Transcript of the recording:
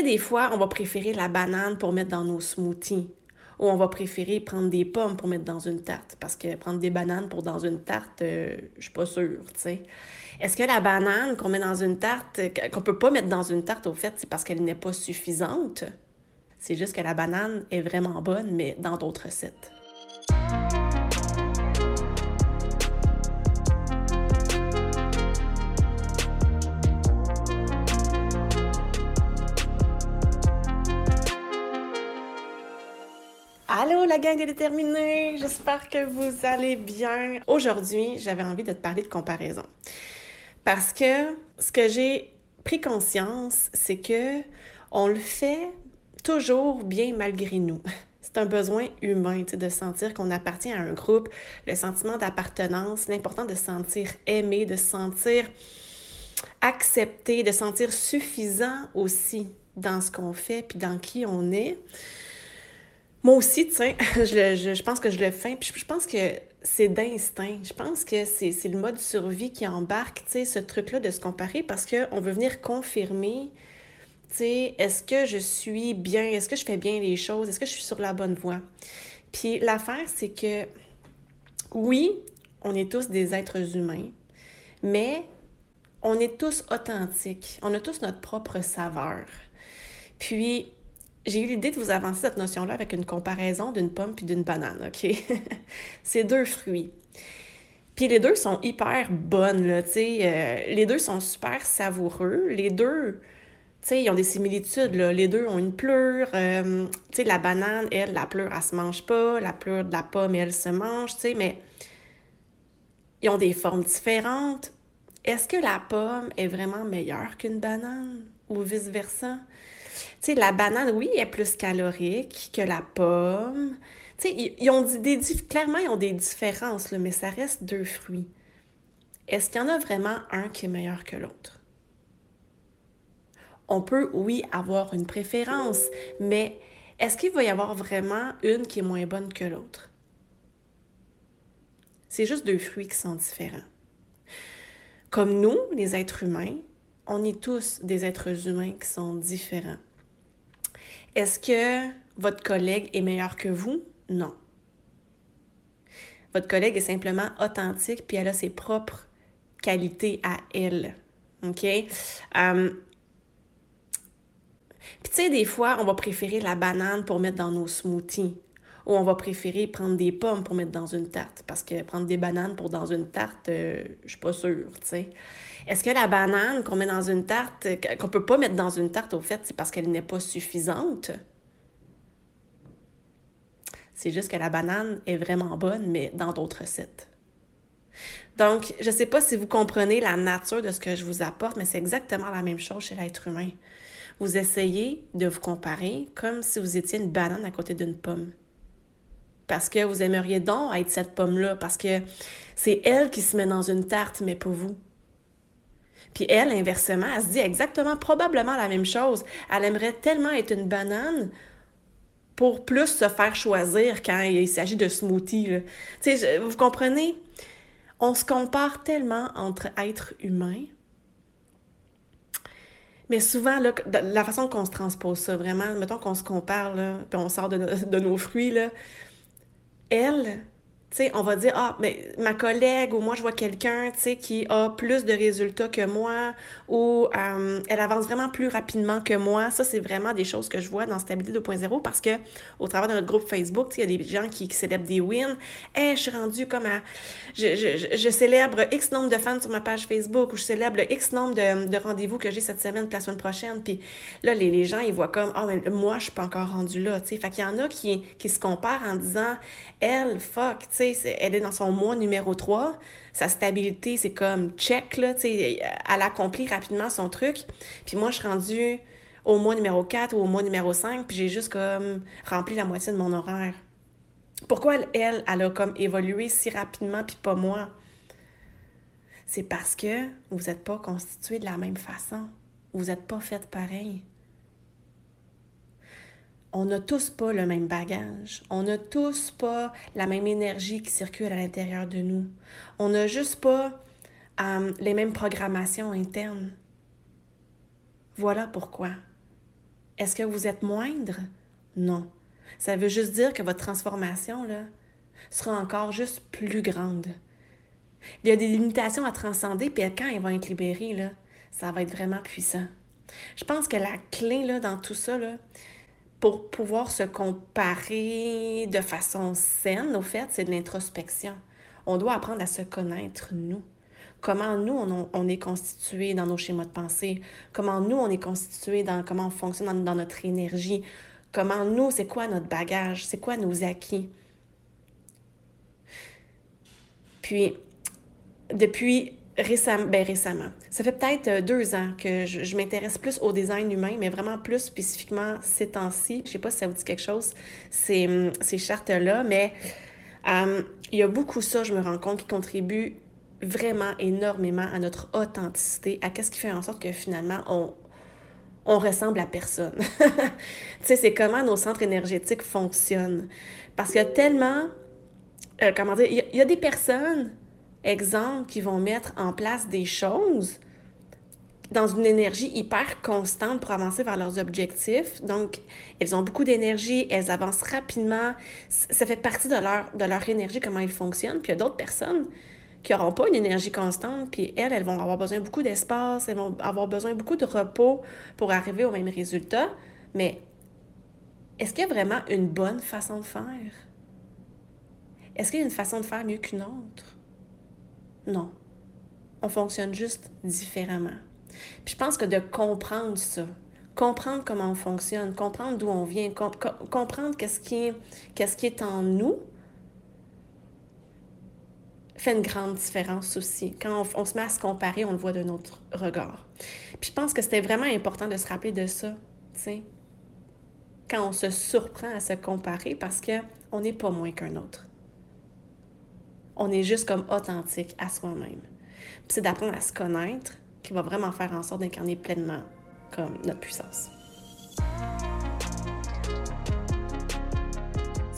des fois, on va préférer la banane pour mettre dans nos smoothies. Ou on va préférer prendre des pommes pour mettre dans une tarte. Parce que prendre des bananes pour dans une tarte, euh, je suis pas sûre, tu sais. Est-ce que la banane qu'on met dans une tarte, qu'on peut pas mettre dans une tarte, au fait, c'est parce qu'elle n'est pas suffisante? C'est juste que la banane est vraiment bonne, mais dans d'autres recettes. Allô la gang est déterminée, j'espère que vous allez bien. Aujourd'hui, j'avais envie de te parler de comparaison. Parce que ce que j'ai pris conscience, c'est que on le fait toujours bien malgré nous. C'est un besoin humain de sentir qu'on appartient à un groupe, le sentiment d'appartenance, l'important de se sentir aimé, de se sentir accepté, de se sentir suffisant aussi dans ce qu'on fait puis dans qui on est. Moi aussi, tiens, je, je, je, pense que je le fais, puis je, pense que c'est d'instinct. Je pense que c'est le mode survie qui embarque, tu sais, ce truc-là de se comparer parce qu'on veut venir confirmer, tu sais, est-ce que je suis bien, est-ce que je fais bien les choses, est-ce que je suis sur la bonne voie? Puis l'affaire, c'est que, oui, on est tous des êtres humains, mais on est tous authentiques, on a tous notre propre saveur. Puis, j'ai eu l'idée de vous avancer cette notion-là avec une comparaison d'une pomme puis d'une banane, OK? c'est deux fruits. Puis les deux sont hyper bonnes, là, tu sais. Euh, les deux sont super savoureux. Les deux, tu sais, ils ont des similitudes, là. Les deux ont une pleure. Euh, tu sais, la banane, elle, la pleure, elle se mange pas. La pleure de la pomme, elle se mange, tu sais, mais ils ont des formes différentes. Est-ce que la pomme est vraiment meilleure qu'une banane ou vice-versa? Tu la banane, oui, est plus calorique que la pomme. Tu sais, ils, ont des, clairement, ils ont des différences, mais ça reste deux fruits. Est-ce qu'il y en a vraiment un qui est meilleur que l'autre? On peut, oui, avoir une préférence, mais est-ce qu'il va y avoir vraiment une qui est moins bonne que l'autre? C'est juste deux fruits qui sont différents. Comme nous, les êtres humains, on est tous des êtres humains qui sont différents. Est-ce que votre collègue est meilleur que vous? Non. Votre collègue est simplement authentique, puis elle a ses propres qualités à elle. OK? Euh, puis tu sais, des fois, on va préférer la banane pour mettre dans nos smoothies. Ou on va préférer prendre des pommes pour mettre dans une tarte. Parce que prendre des bananes pour dans une tarte, euh, je suis pas sûre, tu sais. Est-ce que la banane qu'on met dans une tarte, qu'on peut pas mettre dans une tarte, au fait, c'est parce qu'elle n'est pas suffisante? C'est juste que la banane est vraiment bonne, mais dans d'autres recettes. Donc, je ne sais pas si vous comprenez la nature de ce que je vous apporte, mais c'est exactement la même chose chez l'être humain. Vous essayez de vous comparer comme si vous étiez une banane à côté d'une pomme. Parce que vous aimeriez donc être cette pomme-là, parce que c'est elle qui se met dans une tarte, mais pas vous. Puis elle, inversement, elle se dit exactement, probablement la même chose. Elle aimerait tellement être une banane pour plus se faire choisir quand il s'agit de smoothie. Vous comprenez? On se compare tellement entre êtres humains. Mais souvent, la façon qu'on se transpose ça, vraiment, mettons qu'on se compare, là, puis on sort de, de nos fruits, là, elle, on va dire, ah, mais ma collègue ou moi, je vois quelqu'un, qui a plus de résultats que moi ou euh, elle avance vraiment plus rapidement que moi. Ça, c'est vraiment des choses que je vois dans Stabilité 2.0 parce que au travers de notre groupe Facebook, il y a des gens qui, célèbrent des wins. Hey, je suis rendue comme à... Je, je, je, célèbre X nombre de fans sur ma page Facebook ou je célèbre X nombre de, de rendez-vous que j'ai cette semaine la semaine prochaine. Puis là, les, gens, ils voient comme, ah, mais moi, je suis pas encore rendue là, tu sais. Fait qu'il y en a qui, qui se comparent en disant, elle, fuck, elle est dans son mois numéro 3. Sa stabilité, c'est comme check, là, elle accomplit rapidement son truc. Puis moi, je suis rendue au mois numéro 4 ou au mois numéro 5, puis j'ai juste comme rempli la moitié de mon horaire. Pourquoi elle, elle, elle a comme évolué si rapidement, puis pas moi? C'est parce que vous n'êtes pas constitué de la même façon. Vous n'êtes pas fait pareil on n'a tous pas le même bagage. On n'a tous pas la même énergie qui circule à l'intérieur de nous. On n'a juste pas euh, les mêmes programmations internes. Voilà pourquoi. Est-ce que vous êtes moindre? Non. Ça veut juste dire que votre transformation, là, sera encore juste plus grande. Il y a des limitations à transcender, puis quand elles vont être libérées, là, ça va être vraiment puissant. Je pense que la clé là, dans tout ça, là, pour pouvoir se comparer de façon saine, au fait, c'est de l'introspection. On doit apprendre à se connaître, nous. Comment nous, on, est constitué dans nos schémas de pensée? Comment nous, on est constitué dans comment on fonctionne dans notre énergie? Comment nous, c'est quoi notre bagage, c'est quoi nos acquis? Puis, depuis récemment, ben récemment, ça fait peut-être euh, deux ans que je, m'intéresse plus au design humain, mais vraiment plus spécifiquement ces temps-ci. Je sais pas si ça vous dit quelque chose, ces, hum, ces chartes-là, mais hum, il y a beaucoup ça, je me rends compte, qui contribue vraiment énormément à notre authenticité, à qu'est-ce qui fait en sorte que finalement, on, on ressemble à personne. tu sais, c'est comment nos centres énergétiques fonctionnent. Parce qu'il y a tellement, euh, comment dire, il y, a des personnes, exemple, qui vont mettre en place des choses dans une énergie hyper constante pour avancer vers leurs objectifs. Donc, elles ont beaucoup d'énergie, elles avancent rapidement. Ça fait partie de leur, énergie, comment ils fonctionnent. Puis il y a d'autres personnes qui n'auront pas une énergie constante, puis elles, elles vont avoir besoin beaucoup d'espace, elles vont avoir besoin beaucoup de repos pour arriver au même résultat. Mais est-ce qu'il y a vraiment une bonne façon de faire? Est-ce qu'il y a une façon de faire mieux qu'une autre? Non. On fonctionne juste différemment. Puis je pense que de comprendre ça, comprendre comment on fonctionne, comprendre d'où on vient, comprendre qu'est-ce qui, est en nous, fait une grande différence aussi. Quand on, se met à se comparer, on le voit d'un autre regard. Puis je pense que c'était vraiment important de se rappeler de ça, tu sais. Quand on se surprend à se comparer parce qu'on n'est pas moins qu'un autre. On est juste comme authentique à soi-même. C'est d'apprendre à se connaître qui va vraiment faire en sorte d'incarner pleinement comme notre puissance.